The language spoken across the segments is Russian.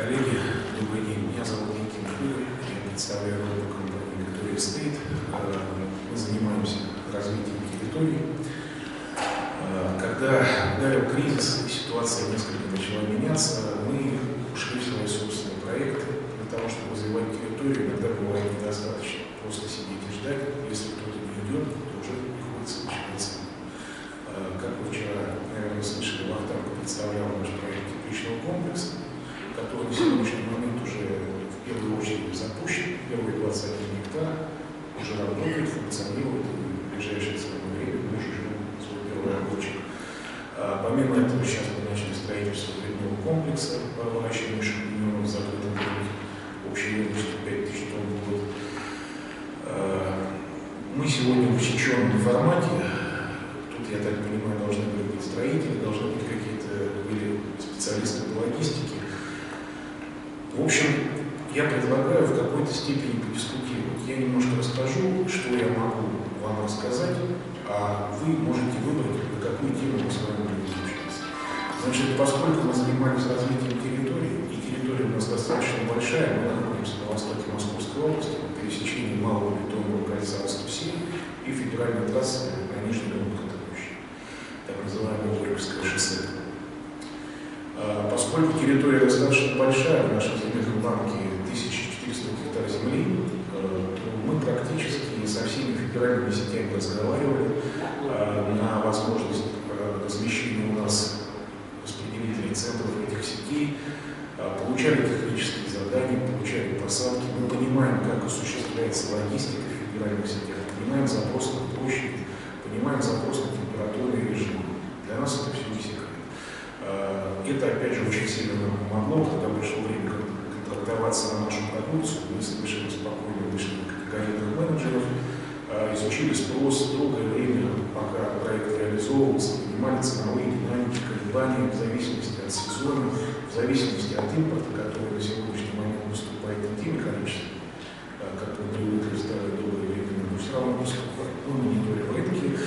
Коллеги, добрый день. Меня зовут Никита Михайлов. Я представляю группу компании State. Э, Мы занимаемся развитием территории. Когда ударил кризис, ситуация несколько начала меняться, мы ушли в свои собственные проекты. Для того, чтобы развивать территорию, иногда бывает недостаточно просто сидеть и ждать. Если кто-то не идет, то уже приходится начинать Как вы вчера, наверное, слышали, Вахтанг представлял наш проект тепличного комплекса, который на сегодняшний момент уже в первую очередь запущен, первые 21 гектар уже работает, функционирует, и в ближайшее самое время мы уже ждем свой первый рабочий. А, Помимо этого, сейчас мы начали строительство грибного комплекса по выращиванию шампиньонов в закрытом грунте общей емкостью 5000 тонн в год. А, Мы сегодня в усеченном формате, тут, я так понимаю, должны были быть строители, должны быть какие-то были специалисты по логистике. В общем, я предлагаю в какой-то степени подискутировать. Я немножко расскажу, что я могу вам рассказать, а вы можете выбрать, на какую тему мы с вами будем общаться. Значит, поскольку мы занимались развитием территории, и территория у нас достаточно большая, мы находимся на востоке Московской области, на пересечении Малого бетонного кольца 107 и федеральной трассы на Нижний Новгород-Площадь, так называемое Горьковское шоссе. А, Поскольку территория достаточно большая, в нашем земельном банке 1400 гектар земли, э, то мы практически со всеми федеральными сетями разговаривали э, на возможность э, размещения у нас распределителей центров этих сетей, э, получали технические задания, получали посадки. Мы понимаем, как осуществляется логистика в федеральных сетях, понимаем запрос на площадь, понимаем запрос на температурный режим. Для нас это все не секрет. Э, Это, опять же, очень сильно нам помогло, когда пришло время кон- контрактоваться на нашу продукцию, мы совершенно спокойно вышли на категорийных менеджеров, э, изучили спрос долгое время, пока проект реализовывался, понимали ценовые динамики, колебания в зависимости от сезона, в зависимости от импорта, который на сегодняшний момент поступает не теми количествами, э, как мы привыкли старое долгое время, но все равно поступает. Мы мониторим рынки.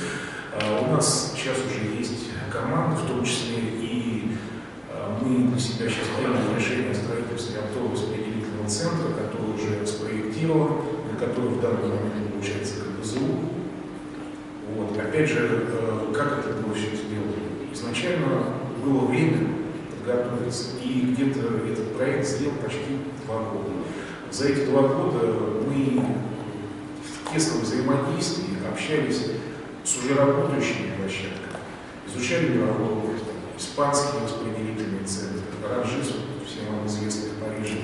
А У нас сейчас уже есть команда, в том числе мы для себя сейчас приняли решение о строительстве оптового распределительного центра, который уже спроектирован, для которого в данный момент получается как БЗУ. Вот. Опять же, э, как это было все сделано? Изначально было время подготовиться, и где-то этот проект сделал почти два года. За эти два года мы в тесном взаимодействии общались с уже работающими площадками, изучали мировой опыт, испанские распределительные центры, Ранжис, всем вам известный в Париже.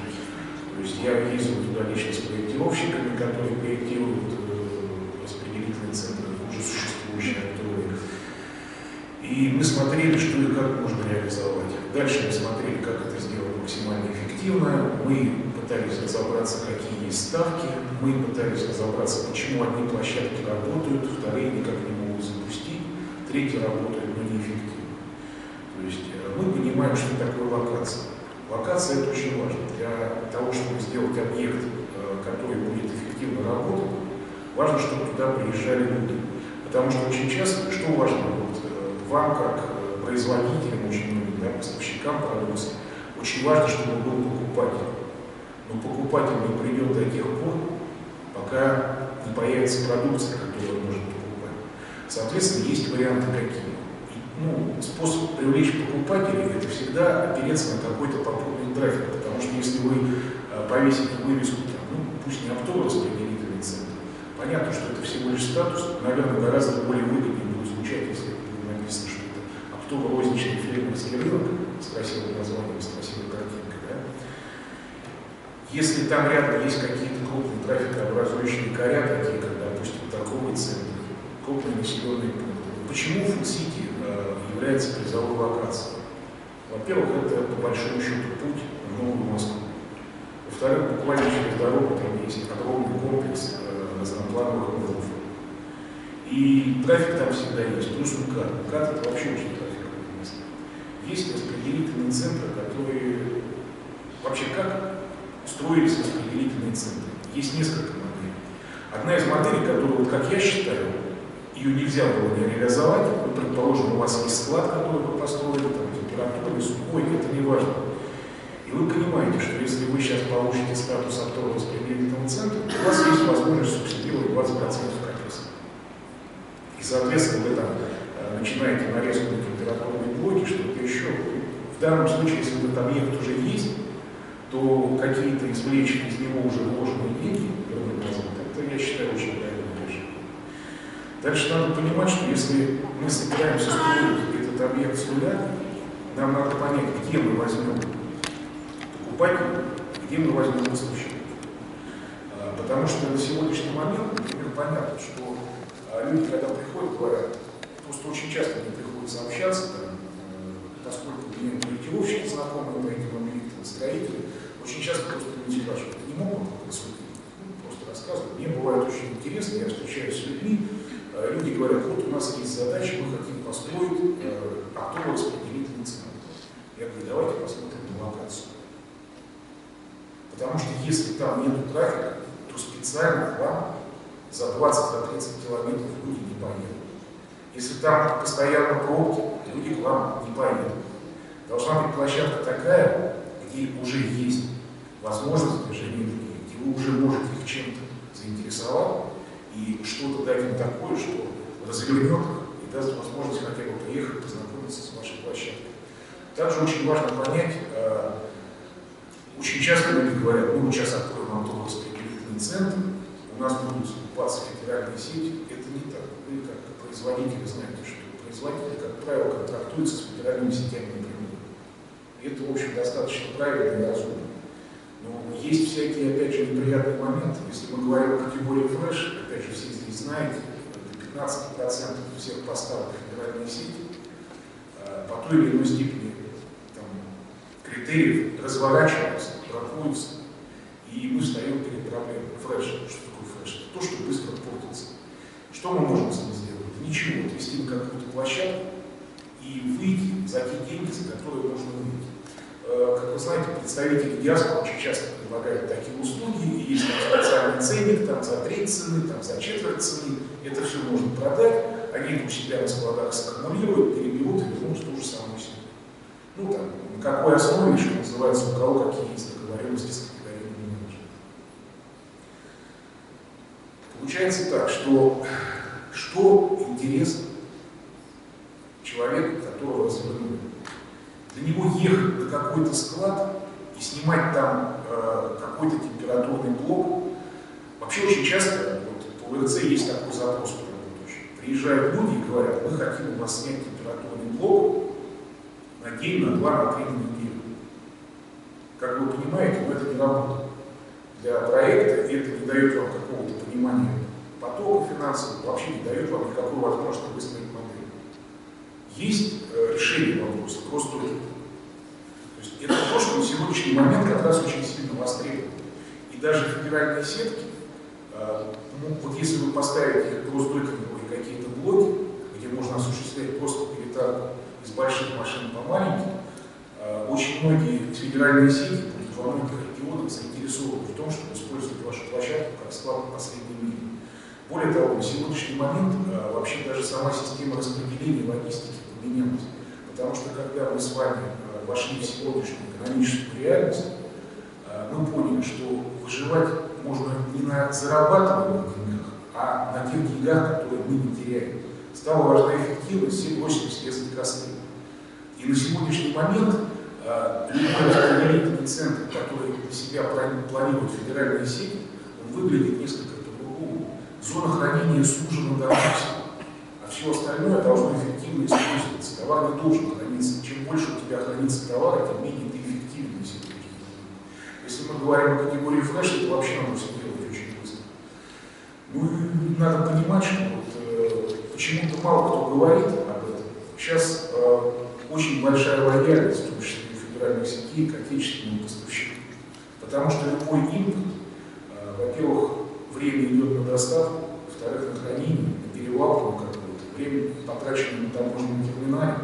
То есть я ездил туда лично с проектировщиками, которые проектируют э, распределительные центры, уже существующие оптовые. И мы смотрели, что и как можно реализовать. Дальше мы смотрели, как это сделать максимально эффективно. Мы пытались разобраться, какие есть ставки. Мы пытались разобраться, почему одни площадки работают, вторые никак не могут запустить, третьи работают, но неэффективно. Понимаем, что такое локация. Локация это очень важно. Для того, чтобы сделать объект, э, который будет эффективно работать, важно, чтобы туда приезжали люди. Потому что очень часто, что важно, вот, э, вам как э, производителям, очень многим, да, поставщикам продукции, очень важно, чтобы был покупатель. Но покупатель не придет до тех пор, пока не появится продукция, которую он может покупать. Соответственно, есть варианты какие. Ну, способ привлечь покупателей – это всегда опереться на какой-то попутный трафик, потому что если вы э, повесите вывеску, там, ну, пусть не оптовый распределительный центр, понятно, что это всего лишь статус, наверное, гораздо более выгоднее будет звучать, если будет написано, что это оптово-розничный фермерский рынок с красивым названием, с красивой картинкой, да? Если там рядом есть какие-то крупные трафикообразующие коря, такие как, допустим, торговые центры, крупные населенные пункты, почему Фудсити является призовой локацией? Во-первых, это по большому счету путь в Новую Москву. Во-вторых, буквально через дорогу там есть огромный комплекс э, разноплановых узлов. И трафик там всегда есть, плюс МКАД. МКАД это вообще очень трафиковое место. Есть распределительные центры, которые вообще как строились распределительные центры. Есть несколько моделей. Одна из моделей, которую, вот как я считаю, ее нельзя было не реализовать. Ну, предположим, у вас есть склад, который вы построили, там, температурный, сухой, это не важно. И вы понимаете, что если вы сейчас получите статус оптового распределительного центра, у вас есть возможность субсидировать 20% капитала. И, соответственно, вы там э, начинаете нарезку на температурные блоки, что-то еще. В данном случае, если этот объект уже есть, то какие-то извлечь из него уже вложенные деньги, это, я считаю, очень правильное решение. Дальше надо понимать, что если мы собираемся строить этот объект с нуля, нам надо понять, где мы возьмем покупателя, где мы возьмем поставщика. А, потому что на сегодняшний момент, например, понятно, что а, люди, когда приходят, говорят, просто очень часто мне приходится общаться, там, э, поскольку меня проектировщики знакомые по этим объектам, строители, очень часто просто люди спрашивают, не могут консультировать, ну, просто рассказывают. Мне бывает очень интересно, я встречаюсь с людьми, а, люди говорят, вот у нас есть задача, мы хотим построить э, оптово распределительный центр. Я говорю, давайте посмотрим на локацию. Потому что если там нет трафика, то специально вам за 20-30 километров люди не поедут. Если там постоянно пробки, люди к вам не поедут. Должна быть площадка такая, где уже есть возможность движения людей, где вы уже можете их чем-то заинтересовать и что-то дать им такое, что развернет их и даст возможность хотя бы приехать, познакомиться с вашей площадкой. Также очень важно понять, э, очень часто люди говорят, ну, мы сейчас откроем автовоспитательный центр, у нас будут закупаться федеральные сети. Это не так. Вы как производители знаете, что производители, как правило, контрактуются с федеральными сетями напрямую. Это, в общем, достаточно правильно и разумно. Но есть всякие, опять же, неприятные моменты. Если мы говорим о категории флеш, опять же, все здесь знаете, это 15% всех поставок федеральной сети э, по той или иной степени критериев разворачивается, проходится, и мы встаем перед проблемой. Флеш, что такое флеш? Это то, что быстро портится. Что мы можем с ним сделать? Ничего, отвести на какую-то площадку и выйти за те деньги, за которые можно выйти. Э, как вы знаете, представители диаспоры очень часто предлагают такие услуги, и есть там специальный ценник, там за треть цены, там за четверть цены, это все можно продать, они это у себя на складах саккумулируют, переберут и вернут ту же самую семью. Ну, там, на какой основе, что называется, у кого какие есть договоренности с капитализмом менеджером. Получается так, что что интересно человеку, которого развернули? Для него ехать на какой-то склад и снимать там э, какой-то температурный блок. Вообще очень часто вот, по УРЦ есть такой запрос Приезжают люди и говорят, мы хотим у вас снять температурный блок, на день, на два, на три, на неделю. Как вы понимаете, но это не работает. Для проекта это не дает вам какого-то понимания потока финансового, вообще не дает вам никакой возможности выстроить модель. Есть э, решение вопроса, просто на сегодняшний момент как раз очень сильно востребовано. И даже федеральные сетки, э, ну, вот если вы поставите кросс-докинговые какие-то блоки, где можно осуществлять просто перетарку из больших машин по маленьким, э, очень многие федеральные сети во многих регионах заинтересованы в том, чтобы использовать вашу площадку как склад последней мили. Более того, на сегодняшний момент э, вообще даже сама система распределения логистики поменялась. Потому что когда мы с вами вошли в сегодняшнюю экономическую реальность, мы поняли, что выживать можно не на зарабатываемых деньгах, а на тех деньгах, которые мы не теряем. Стала важна эффективность, все бросились резать косты. И на сегодняшний момент э, любой распределительный центр, который для себя планирует федеральные сети, он выглядит несколько по-другому. Зона хранения сужена до максимума, а все остальное должно эффективно использоваться. Товар не должен храниться. Чем больше у тебя хранится товара, тем менее ты эффективнее себя Если мы говорим о категории флеш, это вообще надо все делать очень быстро. Ну и надо понимать, что вот, э, почему-то мало кто говорит об этом. Сейчас э, очень большая лояльность, в том числе у федеральных сетей, к отечественным поставщикам. Потому что любой импорт, э, во-первых, время идет на доставку, во-вторых, на хранение, на перевалку какую-то, время потрачено на таможенном терминале.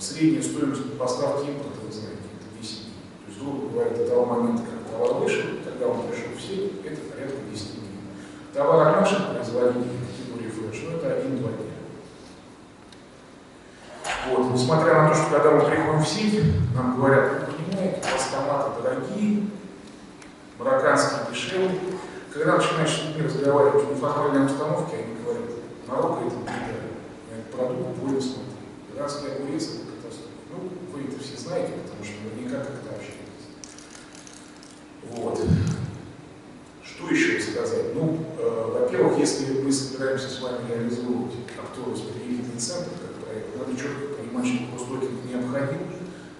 Средняя стоимость поставки импорта, вы знаете, это 10 дней. То есть, грубо говоря, до того момента, как товар вышел, когда он пришел в сеть, это порядка 10 дней. Товар наших производителей категории флеш, ну это 1-2 дня. Вот. Несмотря на то, что когда мы приходим в сеть, нам говорят, вы понимаете, пластоматы дорогие, марокканские дешевые. Когда начинаешь с людьми разговаривать в неформальной обстановке, они говорят, Марокко это беда, это продукт более смотри. Иранский огурец это. Ну, вы это все знаете, потому что наверняка как-то общаетесь. Вот. Что еще сказать? Ну, э, во-первых, если мы собираемся с вами реализовывать актово-распределительный центр как проект, надо четко понимать, что кросс-докинг необходим,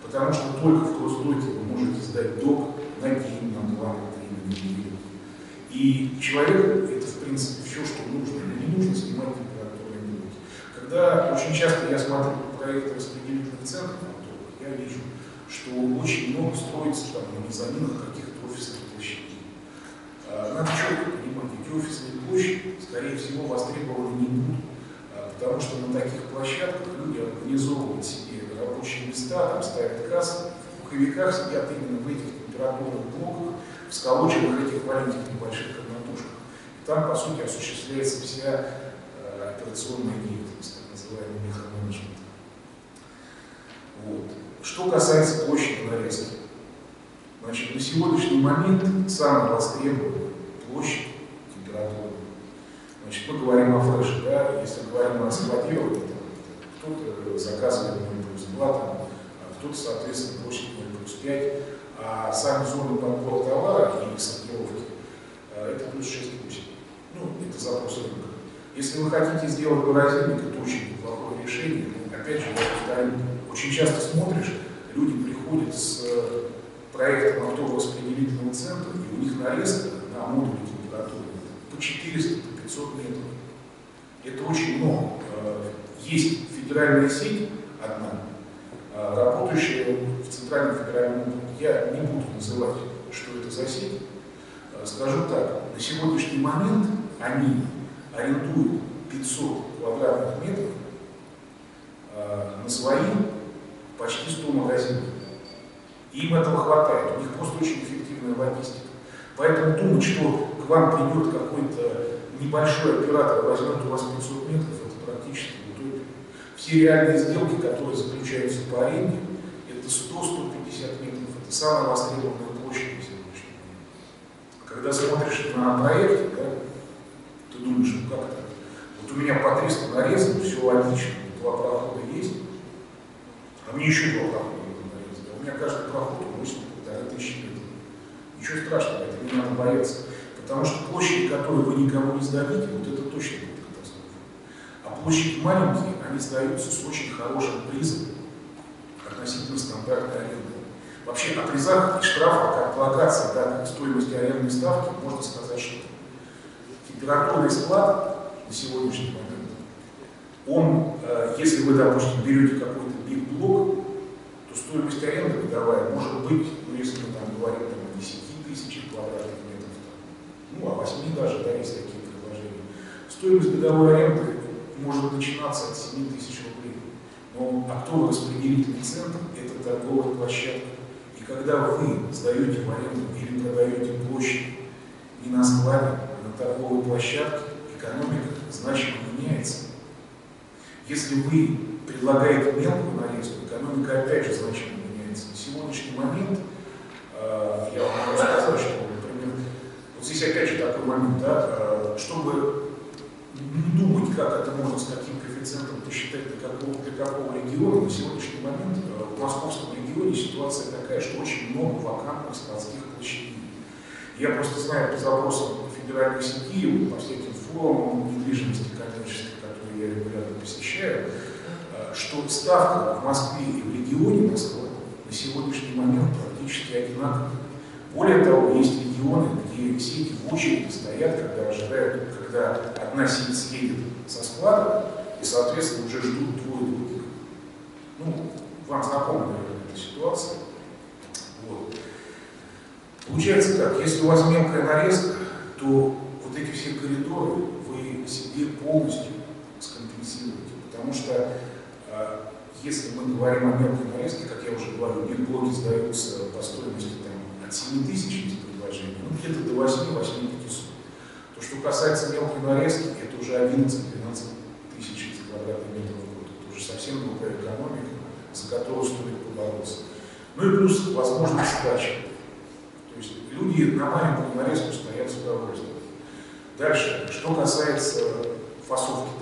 потому что только в кросс-доке вы можете сдать док на день, на два, на три, на неделю. И человеку это, в принципе, все, что нужно. Не нужно снимать температурные блоки. Когда очень часто я смотрю проекты распределительных центров, я вижу, что очень много строится там на мезонинах каких-то офисных площадей. А, надо четко понимать, эти офисные площади, скорее всего, востребованы не будут, а, потому что на таких площадках люди организовывают себе рабочие места, там ставят кассы, в пуховиках сидят именно в этих температурных блоках, в сколоченных этих маленьких небольших комнатушках. И там, по сути, осуществляется вся э, операционная деятельность, так называемый механоменеджмент. Вот. Что касается площади нарезки. Значит, на сегодняшний момент самая востребованная площадь температуры. Значит, мы говорим о флеше, да, если говорим о складировании, кто-то заказывает 0 плюс 2, там, а кто-то, соответственно, площадь 0 плюс 5, а сами зоны подбора товара и сортировки а, это плюс 6-8. Ну, это запрос рынка. Если вы хотите сделать морозильник, это очень плохое решение. Опять же, я повторю, очень часто смотришь, люди приходят с э, проектом автораспределительного центра, и у них нарезка на модуле температуры по 400-500 метров. Это очень много. Э, есть федеральная сеть одна, э, работающая в Центральном федеральном округе я не буду называть, что это за сеть. Скажу так, на сегодняшний момент они арендуют 500 квадратных метров на свои почти 100 магазинов. Им этого хватает, у них просто очень эффективная логистика. Поэтому думать, что к вам придет какой-то небольшой оператор, возьмет у вас 500 метров, это практически утопия. Все реальные сделки, которые заключаются по аренде, это 100-150 метров самая востребованная площадь на сегодняшний день. Когда смотришь на проект, да, ты думаешь, ну как так? Вот у меня по 300 нарезано, все логично, два прохода есть, а мне еще два прохода нарезано. А у меня каждый проход 8-1,5 тысячи метров. Ничего страшного, это не надо бояться. Потому что площади, которые вы никому не сдадите, вот это точно будет катастрофа. А площади маленькие, они сдаются с очень хорошим призом относительно стандартной аренды. Вообще о призах и штрафах, как локации, так и стоимости арендной ставки, можно сказать, что температурный склад на сегодняшний момент, он, э, если вы, допустим, берете какой-то аренды годовая может быть, ну, если мы там говорим там, о 10 тысяч квадратных метров, ну, о 8 даже, да, есть такие предложения. Стоимость годовой аренды может начинаться от 7 тысяч рублей. Но актово-распределительный центр – это торговая площадка когда вы сдаете в аренду или продаете площадь не на складе, а на торговой площадке, экономика значительно меняется. Если вы предлагаете мелкую нарезку, экономика опять же. На сегодняшний момент э, я вам сказать, что, например, вот здесь опять же такой момент, да, э, чтобы не думать, как это можно с каким коэффициентом посчитать для какого, для какого региона, на сегодняшний момент э, в московском регионе ситуация такая, что очень много вакантных складских площадей. Я просто знаю по запросам федеральной сети, по всяким форумам недвижимости коммерческой, которые я регулярно посещаю, что ставка в Москве и в регионе Москвы на сегодняшний момент практически одинаковая. Более того, есть регионы, где сети в очереди стоят, когда ожидают, когда одна сеть съедет со склада, и, соответственно, уже ждут двое других. Ну, вам знакома, наверное, эта ситуация. Вот. Получается так, если у вас мелкая нарезка, то вот эти все коридоры вы себе полностью скомпенсируете. Потому что э, если мы говорим о мелкой нарезке, как я уже говорил, блоки сдаются по стоимости там, от 7 тысяч есть предложений, ну где-то до 8 8 500. То, что касается мелкой нарезки, это уже 11 квадратных метров в год. Это уже совсем другая экономика, за которую стоит побороться. Ну и плюс возможность сдачи. То есть люди на маленькую нарезку стоят с удовольствием. Дальше, что касается фасовки.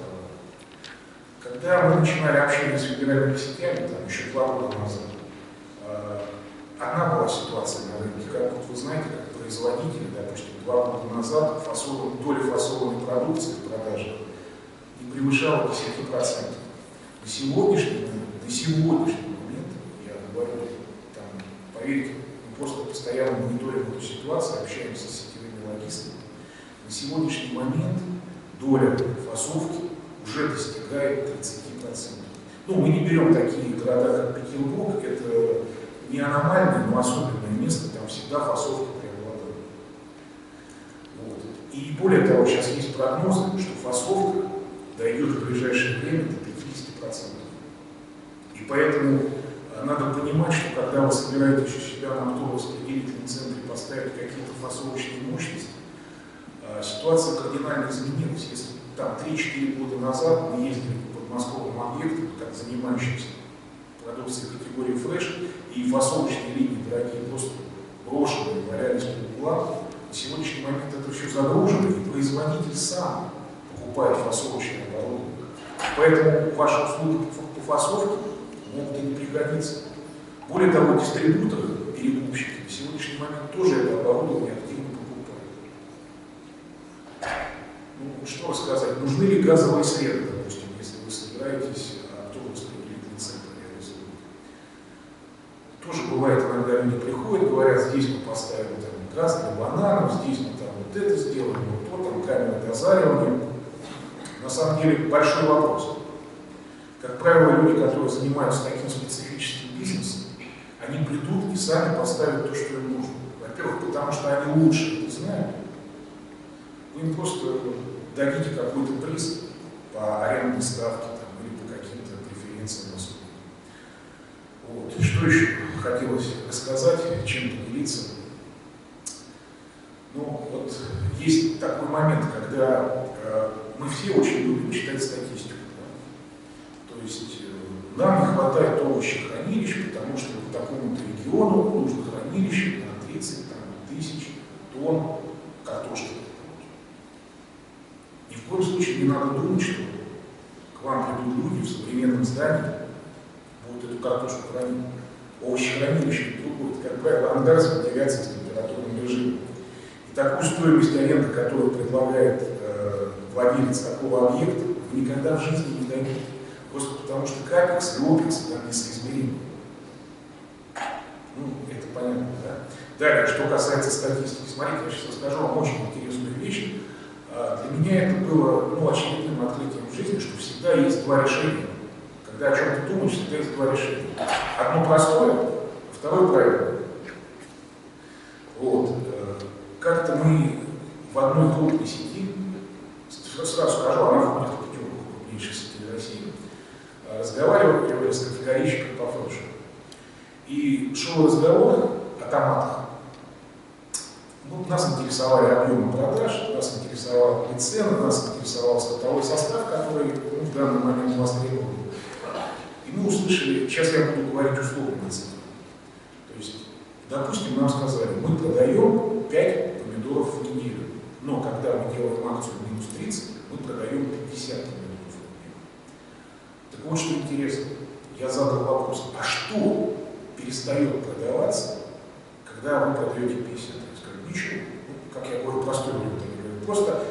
Когда мы начинали общение с федеральными сетями, там еще два года назад, э, одна была ситуация на рынке, как вот вы знаете, как производители, допустим, два года назад фасован, доля фасованной продукции в продаже не превышала 10%. На сегодняшний момент, на сегодняшний момент, я говорю, там, поверьте, мы просто постоянно мониторим эту ситуацию, общаемся с сетевыми логистами, на сегодняшний момент доля фасовки уже достигает 30%. Ну, мы не берем такие города, как Петербург, это не аномальное, но особенное место, там всегда фасовка преобладает. Вот. И более того, сейчас есть прогнозы, что фасовка дойдет в ближайшее время до 50%. И поэтому э, надо понимать, что когда вы собираетесь у себя на торгово-распределительном центре поставить какие-то фасовочные мощности, а, ситуация кардинально изменилась. Если там 3-4 года назад мы ездили по подмосковным объектам, как занимающимся продукцией категории фреш, и фасовочные линии дорогие просто брошенные, валялись по углам, на сегодняшний момент это все загружено, и производитель сам покупает фасовочное оборудование. Поэтому ваши услуги по фасовке могут и не пригодиться. Более того, дистрибьюторы, перекупщики на сегодняшний момент тоже это оборудование ну, что рассказать, нужны ли газовые следы, допустим, если вы собираетесь автобус-распределительный центр реализовать. Тоже бывает, иногда люди приходят, говорят, здесь мы поставим там, газ для здесь мы там вот это сделаем, вот то, там камера дозаривания. На самом деле большой вопрос. Как правило, люди, которые занимаются таким специфическим бизнесом, они придут и сами поставят то, что им нужно. Во-первых, потому что они лучше это знают, им просто дадите какой-то приз по арендной ставке там, или по каким-то преференциям услуг. Вот. Что еще хотелось рассказать, чем поделиться? Ну, вот есть такой момент, когда э, мы все очень любим читать статистику. Да? То есть э, нам не хватает овощехранилищ, потому что по такому-то региону нужно хранилище на 30 там, тысяч тонн картошки в коем случае не надо думать, что к вам придут люди в современном здании, будут эту картошку хранить. Овощехранилище другое, как правило, ангар с вентиляцией, с температурным режимом. И такую стоимость аренды, которую предлагает э, владелец такого объекта, вы никогда в жизни не дойдете. Просто потому что капекс и опекс там несоизмеримы. Ну, это понятно, да? Далее, что касается статистики. Смотрите, я сейчас расскажу вам очень интересную вещь. А, для меня это было ну, очевидным открытием в жизни, что всегда есть два решения. Когда о чем-то думаешь, всегда есть два решения. Одно простое, второе правильное. Вот. Э, как-то мы в одной крупной сети, сразу скажу, она входит в пятерку крупнейших сетей России, э, разговаривали с категорийщиком по флешу. И шел разговор о томатах. Ну, нас интересовали объемы продаж, нас интересовала и цены, нас интересовал статовой состав, который ну, в данный момент востребован. И мы услышали, сейчас я буду говорить условно цены. То есть, допустим, нам сказали, мы продаем 5 помидоров в неделю, но когда мы делаем акцию минус 30, мы продаем 50 помидоров в неделю. Так вот, что интересно, я задал вопрос, а что перестает продаваться, когда вы продаете 50? Ничего. Ну, как я говорю, простой вариант. Просто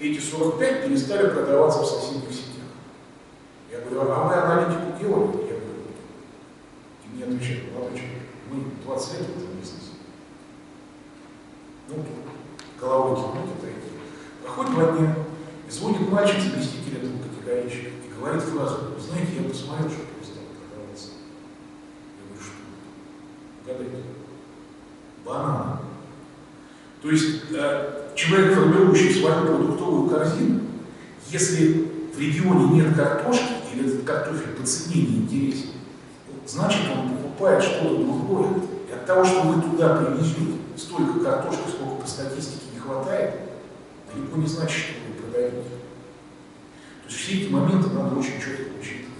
эти 45 перестали продаваться в соседних сетях. Я говорю, а вы аналитику делали? Я говорю, и мне отвечают, молодой мы 20 лет в этом бизнесе. Ну, головой кивнуть это и Проходит два дня, и звонит мальчик, заместитель этого категоричка, и говорит фразу, знаете, я посмотрел, что перестал продаваться. Я говорю, что? Угадайте. Бананы. То есть э, человек, формирующий свою продуктовую корзину, если в регионе нет картошки или этот картофель по цене не интересен, значит он покупает что-то другое. И от того, что вы туда привезете столько картошки, сколько по статистике не хватает, далеко не значит, что вы продаете. То есть все эти моменты надо очень четко учитывать.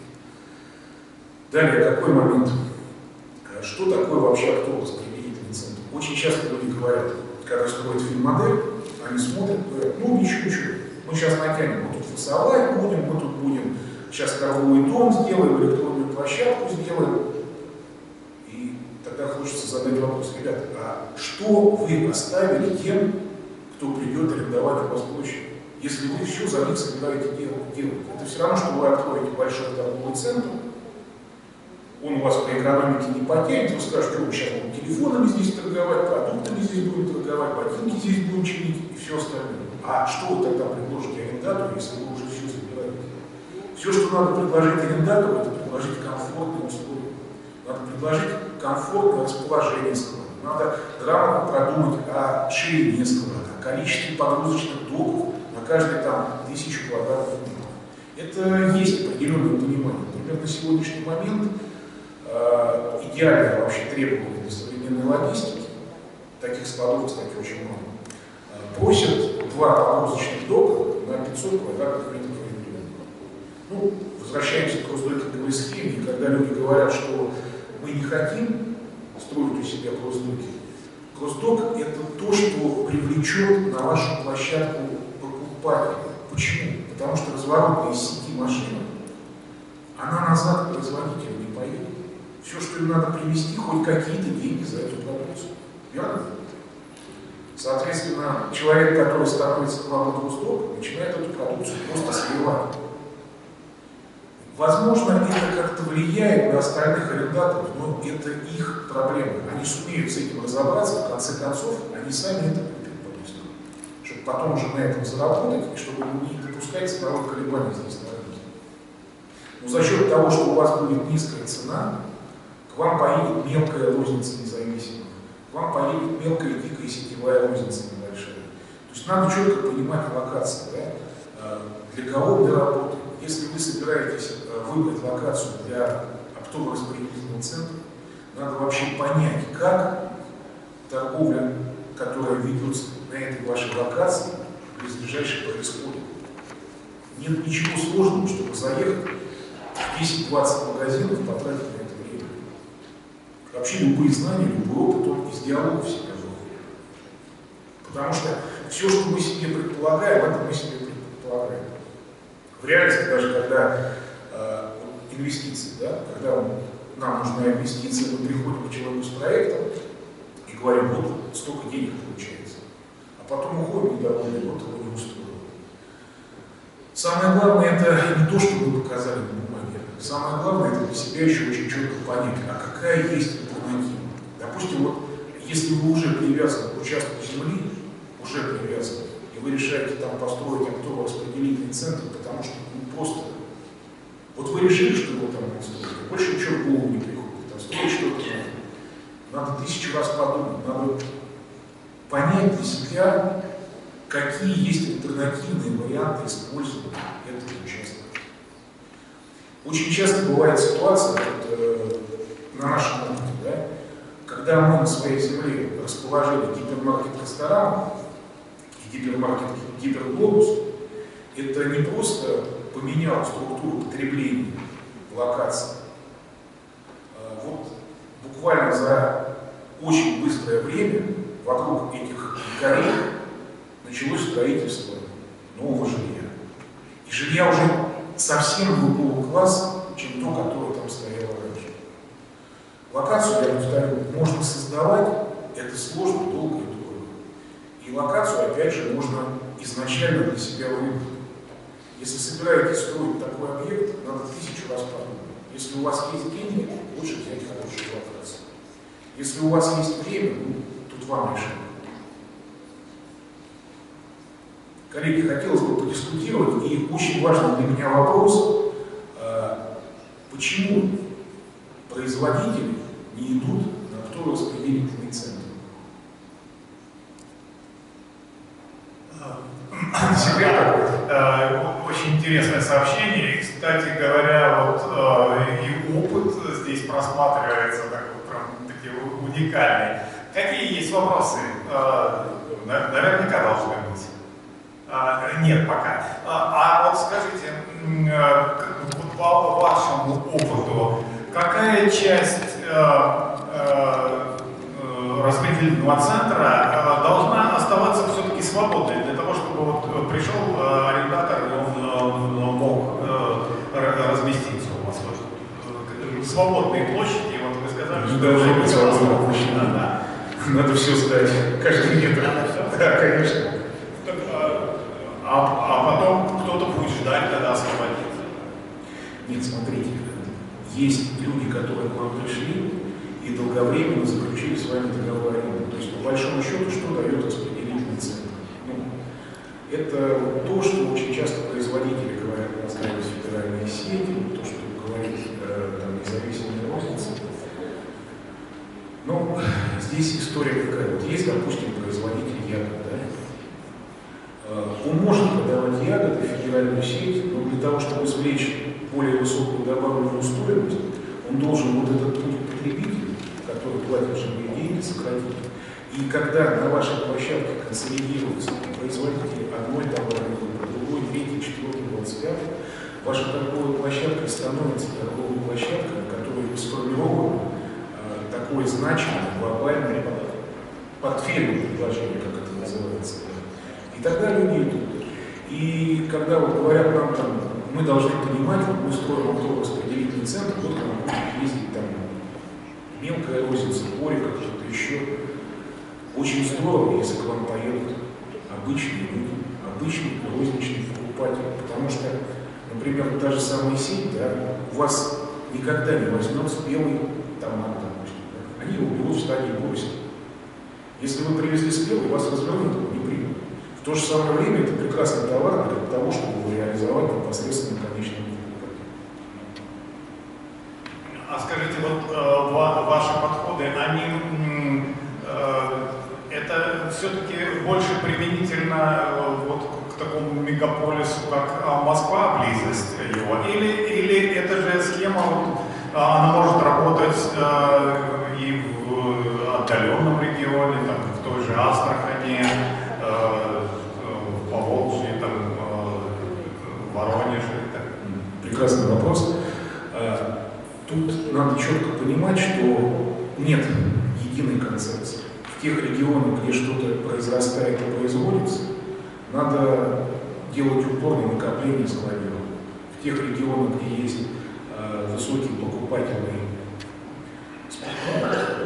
Далее, какой момент? что такое вообще автобус-применительный центр. Очень часто люди говорят, когда строят фильм-модель, они смотрят, говорят, ну ничего, ничего, мы сейчас натянем, мы тут фасовать будем, мы тут будем сейчас торговый дом сделаем, электронную площадку сделаем. И тогда хочется задать вопрос, ребята, а что вы оставили тем, кто придет арендовать у вас площадь? Если вы все за них собираете делать, делать. Это все равно, что вы откроете большой торговый центр, он у вас по экономике не потянет, вы скажете, что сейчас будем телефонами здесь торговать, продуктами здесь будем торговать, ботинки здесь будем чинить и все остальное. А что вы тогда предложите арендатору, если вы уже все забираете? Все, что надо предложить арендатору, это предложить комфортные условия. Надо предложить комфортное расположение склада. Надо грамотно продумать о ширине склада, о количестве погрузочных доков на каждый там тысячу квадратных метров. Это есть определенное понимание. Например, на сегодняшний момент э, идеальное вообще требование для современной логистики, таких складов, кстати, очень много, э, просят два погрузочных дока на 500 квадратных метров Ну, возвращаемся к кросдокинговой схеме, когда люди говорят, что мы не хотим строить у себя кросдоки, кроссдок – это то, что привлечет на вашу площадку покупателя. Почему? Потому что разворотная сети машина, она назад к производителю не поедет. Все, что им надо привезти, хоть какие-то деньги за эту продукцию. Верно? Соответственно, человек, который вам от Восток, начинает эту продукцию просто сливать. Возможно, это как-то влияет на остальных арендаторов, но это их проблема. Они сумеют с этим разобраться, в конце концов, они сами это купят чтобы потом уже на этом заработать, и чтобы не допускать ценовых колебаний здесь на рынке. Но за счет того, что у вас будет низкая цена, вам поедет мелкая розница независимая вам поедет мелкая, дикая сетевая розница небольшая. То есть надо четко понимать локацию, да? А, для кого мы работаем. Если вы собираетесь э, выбрать локацию для оптово-распределительного центра, надо вообще понять, как торговля, которая ведется на этой вашей локации, близлежащей происходит. Нет ничего сложного, чтобы заехать в 10-20 магазинов, потратить на. Вообще любые знания, любой опыт, он из диалога в себя выходит. Потому что все, что мы себе предполагаем, это мы себе предполагаем. В реальности, даже когда э, инвестиции, да, когда нам нужна инвестиция, мы приходим к человеку с проектом и говорим, вот столько денег получается. А потом уходим недовольны, вот его не устроило. Самое главное, это не то, что мы показали на бумаге. Самое главное, это для себя еще очень четко понять, а какая есть. Допустим, вот если вы уже привязаны к участку земли, уже привязаны, и вы решаете там построить оптово-распределительный центр, потому что ну, просто... Вот вы решили, что его там не строить, больше ничего в голову не приходит, там строить что-то надо. Надо тысячу раз подумать, надо понять для себя, какие есть альтернативные варианты использования этого участка. Очень часто бывает ситуация, вот, э, на нашем опыте, да, когда мы на своей земле расположили гипермаркет-ресторан и гипермаркет гиперглобус, это не просто поменяло структуру потребления локации. А вот буквально за очень быстрое время вокруг этих горей началось строительство нового жилья. И жилья уже совсем другого класса, чем то, которое. Локацию, я повторю, можно создавать, это сложно, долго и дорого. И локацию, опять же, можно изначально для себя выбрать. Если собираетесь строить такой объект, надо тысячу раз подумать. Если у вас есть деньги, лучше взять хорошую локацию. Если у вас есть время, ну, тут вам решение. Коллеги, хотелось бы подискутировать, и очень важный для меня вопрос, а, почему производители не идут на второраспределительный центр? Себя э, очень интересное сообщение. И, кстати говоря, вот э, и опыт здесь просматривается такой прям такие уникальный. Какие есть вопросы? Э, наверняка должны быть. А, нет, пока. А, а вот скажите, вот по вашему опыту, какая часть распределительного центра должна оставаться все-таки свободной для того, чтобы вот пришел арендатор, он мог разместиться у вас. Свободные площади, вот вы сказали, что... Должны быть свободные площади. Да, да. Надо все сдать, каждый метр. Да, конечно. Так, а, а потом кто-то будет ждать, когда освободится. Нет, смотрите, есть люди, которые к вам пришли и долговременно заключили с вами договор. То есть, по большому счету, что дает распределительный центр? Ну, это то, что очень часто производители говорят, настраивать федеральные сети, то, что говорит э, там, независимая розница. Но здесь история какая. Вот есть, допустим, производитель? Э, он может продавать ягоды в федеральную сеть, но для того, чтобы извлечь более высокую добавленную стоимость, он должен вот этот путь потребителя, который платит живые деньги, сократить. И когда на вашей площадке консолидируются производители одной товарной группы, другой, третий, четвертый, двадцать пятый, ваша торговая площадка становится торговой площадкой, на которой сформирован э, такой значимый глобальный портфельное предложение, как это называется. И тогда люди идут. И когда вот говорят нам там, мы должны понимать, мы строим распределительный центр, вот к нам будет ездить там мелкая розница, Орика, кто-то еще. Очень здорово, если к вам поедут обычные люди, обычные розничные покупатели, потому что, например, та же самая сеть, да, у вас никогда не возьмет спелый томат, допустим. Да? Они его берут в стадии гости. Если вы привезли спелый, вас развернут, не примут. То же самое время это прекрасный товар для того, чтобы его реализовать непосредственно конечному покупателю. А скажите, вот э, ваши подходы, они э, это все-таки больше применительно э, вот к такому мегаполису, как э, Москва, близость его, или, или это же схема, вот, она может работать э, и в отдаленном регионе, там, в той же Астрахани, э, по Волжье, там, Воронеже. Так. Прекрасный вопрос. А, тут надо четко понимать, что нет единой концепции. В тех регионах, где что-то произрастает и производится, надо делать упор на накопление складиров. В тех регионах, где есть э, высокий покупательный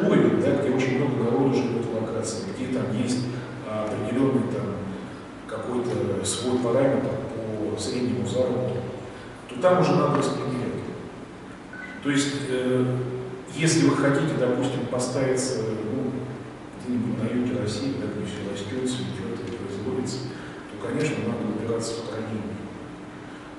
уровень, да, где очень много народу живет в локации, где там есть определенный там какой-то свой параметр среднему заработку, то там уже надо распределять. То есть, э, если вы хотите, допустим, поставиться ну, где-нибудь на юге России, да, где все растет, цветет и производится, то, конечно, надо убираться в хранение.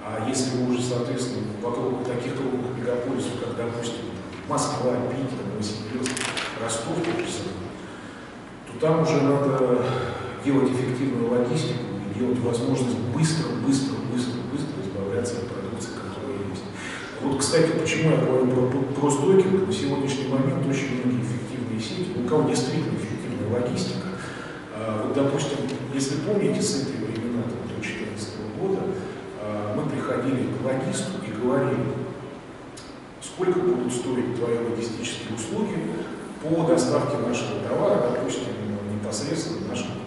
А если вы уже, соответственно, вокруг таких крупных мегаполисов, как, допустим, Москва, Питер, Новосибирск, Ростов, то там уже надо делать эффективную логистику и делать возможность быстро, быстро, быстро, быстро избавляться от продукции, которая есть. Вот, кстати, почему я говорю про, про стойкинг, на сегодняшний момент очень многие эффективные сети, у кого действительно эффективная логистика. А, вот, допустим, если помните с этой времена, до 2014 года, а, мы приходили к логисту и говорили, сколько будут стоить твои логистические услуги по доставке нашего товара, допустим, непосредственно нашему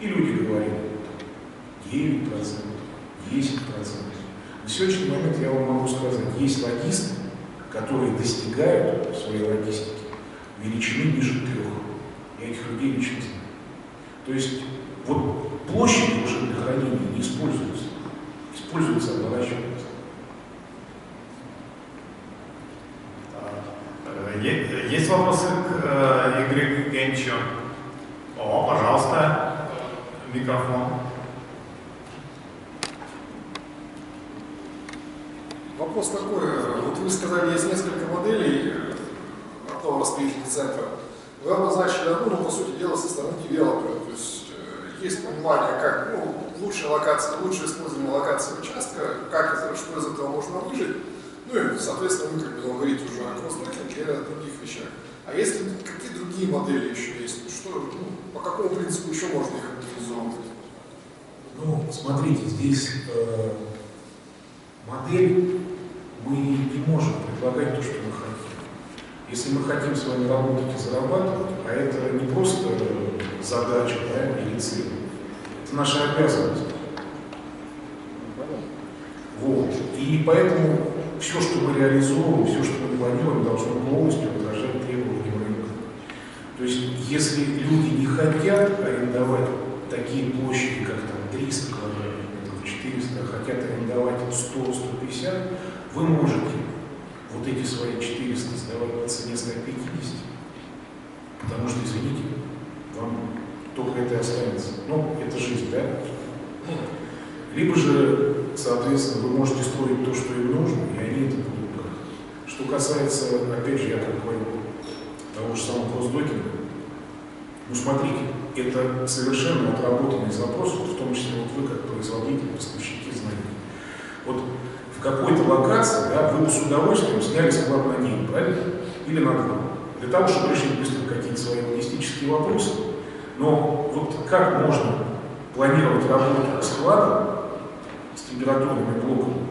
и люди говорили 9%, 10%. На сегодняшний момент я вам могу сказать, есть логисты, которые достигают в своей логистике величины ниже трех. Я этих людей лично знаю. То есть вот площади уже для хранения не используются. Используется оборачиваемость. Есть вопросы к э, Игорю Генчу? О, пожалуйста микрофон. Вопрос такой. Вот вы сказали, есть несколько моделей одного распределительного центра. Вы обозначили одну, но по сути дела со стороны девелопера. То есть э, есть понимание, как ну, лучшая локация, лучшее использование локации участка, как это, что из этого можно выжить. Ну и, соответственно, вы как бы говорите уже о кросс-трекинге и о других вещах. А если какие другие модели еще есть? Что, ну, по какому принципу еще можно их организовывать? Ну, смотрите, здесь э, модель мы не можем предлагать то, что мы хотим. Если мы хотим с вами работать и зарабатывать, а это не просто задача да, или цель, это наша обязанность. Вот. И поэтому все, что мы реализовываем, все, что мы планируем, должно полностью отражать требования рынка. То есть, если люди не хотят арендовать такие площади, как там 300 квадратных метров, 400, а хотят арендовать 100-150, вы можете вот эти свои 400 сдавать по цене 150, потому что, извините, вам только это и останется. Ну, это жизнь, да? Либо же, соответственно, вы можете строить то, что им нужно, и они это будут брать. Что касается, опять же, я как говорю, того же самого кросс-докинга, ну, смотрите, это совершенно отработанный запрос, в том числе вот вы, как производитель, поставщики, знаете. Вот какой-то локации, да, вы бы с удовольствием сняли склад на день, правильно? Или на два. Для того, чтобы решить быстро какие-то свои логистические вопросы. Но вот как можно планировать работу склада с температурными блоками,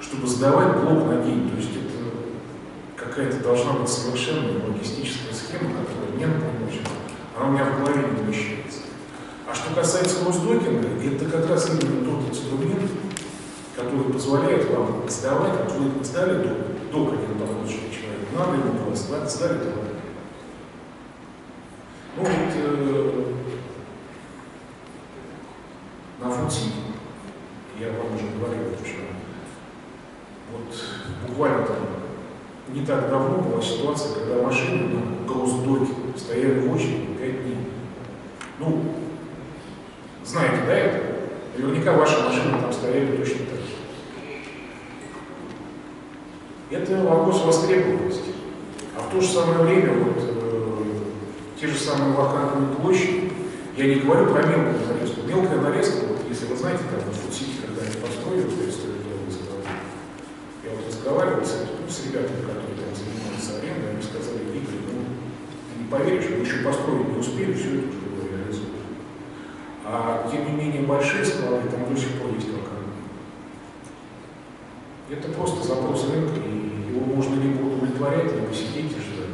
чтобы сдавать блок на день? То есть это какая-то должна быть совершенно логистическая схема, которая мне помочь. Она у меня в голове не умещается. А что касается госдокинга, это как раз именно тот инструмент, который позволяет вам сдавать, вот вы сдали до, до он получил человек, надо ему было сдать, сдали два. Ну вот э, на функции, я вам уже говорил вчера, вот буквально там не так давно была ситуация, когда машины на гроссдоке стояли в очереди 5 дней. Ну, знаете, да, это? Наверняка ваши машины там стояли точно так же. Это вопрос востребованности. А в то же самое время вот э, те же самые вакантные площади, я не говорю про мелкую нарезку. Мелкая нарезка, вот, если вы знаете, там в Фудсити, когда они построили, то есть я вот разговаривал с, ну, с ребятами, которые там занимаются арендой, они сказали, Игорь, ну, не поверишь, мы еще построить не успели, все это уже было реализовано. А тем не менее большие склады, там до сих пор есть вакантные. Это просто запрос рынка, его можно либо удовлетворять, либо сидеть и ждать.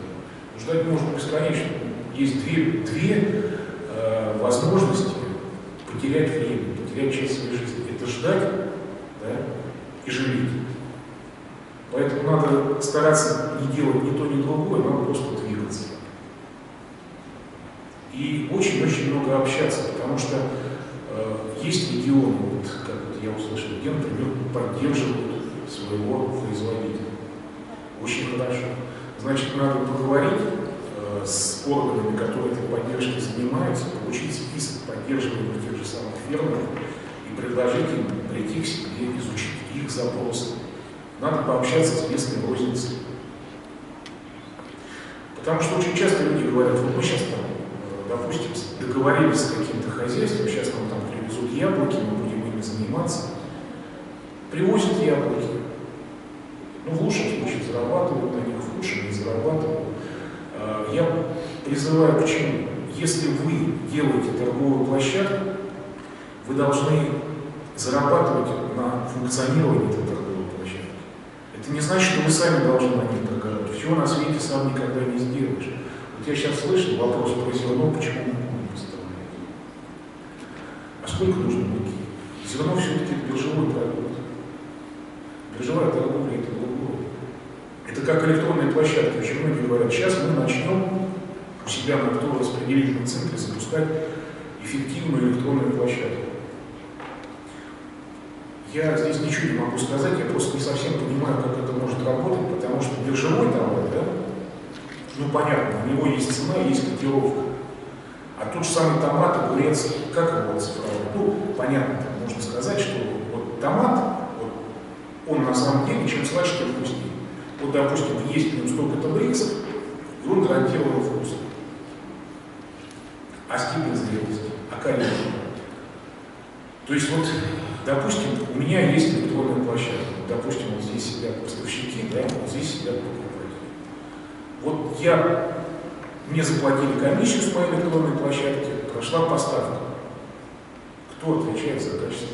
Ждать можно бесконечно. Есть две, две э, возможности потерять время, потерять часть своей жизни. Это ждать да, и жалеть. Поэтому надо стараться не делать ни то, ни другое, надо просто двигаться. И очень-очень много общаться, потому что э, есть регионы, вот, как вот я услышал, где, например, поддерживают своего производителя. Очень хорошо. Значит, надо поговорить э, с органами, которые этой поддержкой занимаются, получить список поддерживаемых тех же самых фермеров и предложить им прийти к себе, изучить их запросы. Надо пообщаться с местной розницей. Потому что очень часто люди говорят, вот мы сейчас там, э, допустим, договорились с каким-то хозяйством, сейчас нам там привезут яблоки, мы будем ими заниматься. Привозят яблоки. Ну, в лучшем случае зарабатывают на них, в худшем не зарабатывают. А, я призываю к чему? Если вы делаете торговую площадку, вы должны зарабатывать на функционировании этой торговой площадки. Это не значит, что вы сами должны на ней торговать. Всего на свете сам никогда не сделаешь. Вот я сейчас слышал вопрос про зерно, почему муку не поставляют. А сколько нужно муки? Зерно все-таки биржевой продукт. Биржевая торговля это другое. Это как электронные площадки. Очень многие говорят, сейчас мы начнем у себя на распределительном центре запускать эффективную электронную площадку. Я здесь ничего не могу сказать, я просто не совсем понимаю, как это может работать, потому что биржевой товар, да, ну понятно, у него есть цена, есть котировка. А тот же самый томат, огурец, как его оцифровать? Ну, понятно, можно сказать, что вот томат, он на самом деле чем слаще, тем вкуснее. Вот, допустим, есть в нем столько-то бриксов, и он гарантирован вкус. А степень зрелости, а количество. То есть вот Допустим, у меня есть электронная площадка. Допустим, вот здесь сидят поставщики, да, вот здесь сидят покупатели. Вот я, мне заплатили комиссию с моей электронной площадки, прошла поставка. Кто отвечает за качество?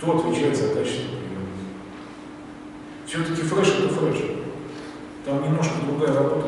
Кто отвечает за качество приема? Все-таки фреш это фреш. Там немножко другая работа